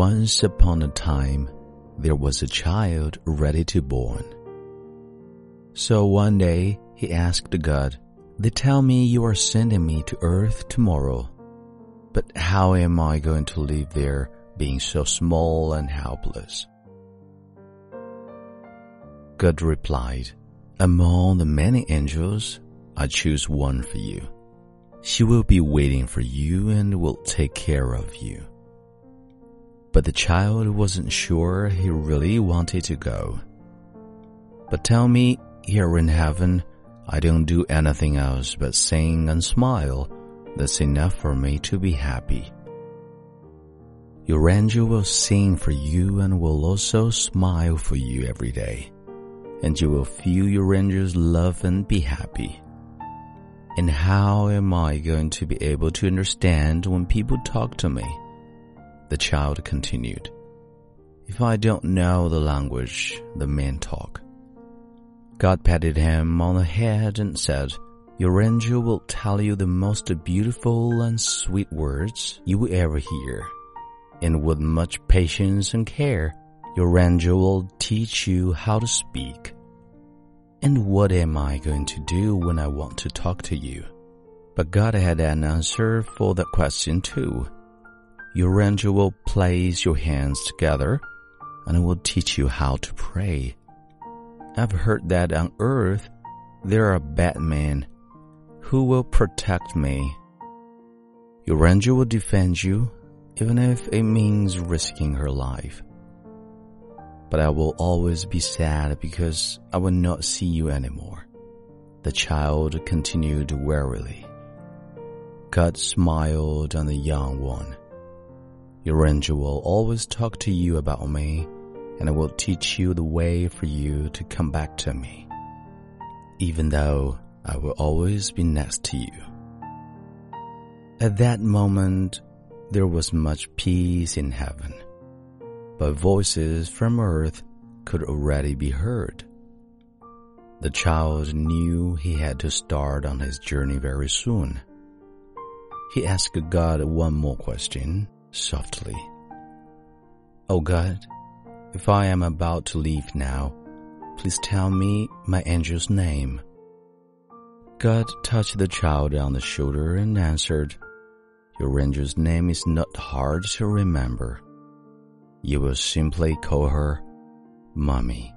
Once upon a time, there was a child ready to born. So one day he asked God, They tell me you are sending me to earth tomorrow. But how am I going to live there being so small and helpless? God replied, Among the many angels, I choose one for you. She will be waiting for you and will take care of you. But the child wasn't sure he really wanted to go. But tell me, here in heaven, I don't do anything else but sing and smile. That's enough for me to be happy. Your angel will sing for you and will also smile for you every day. And you will feel your angel's love and be happy. And how am I going to be able to understand when people talk to me? The child continued. If I don't know the language the men talk. God patted him on the head and said, Your angel will tell you the most beautiful and sweet words you will ever hear. And with much patience and care, your angel will teach you how to speak. And what am I going to do when I want to talk to you? But God had an answer for that question too. Your angel will place your hands together and will teach you how to pray. I've heard that on earth there are bad men who will protect me. Your angel will defend you, even if it means risking her life. But I will always be sad because I will not see you anymore. The child continued wearily. God smiled on the young one. Your angel will always talk to you about me, and I will teach you the way for you to come back to me, even though I will always be next to you. At that moment, there was much peace in heaven, but voices from earth could already be heard. The child knew he had to start on his journey very soon. He asked God one more question softly. Oh God, if I am about to leave now, please tell me my angel's name. God touched the child on the shoulder and answered, Your angel's name is not hard to remember. You will simply call her Mommy.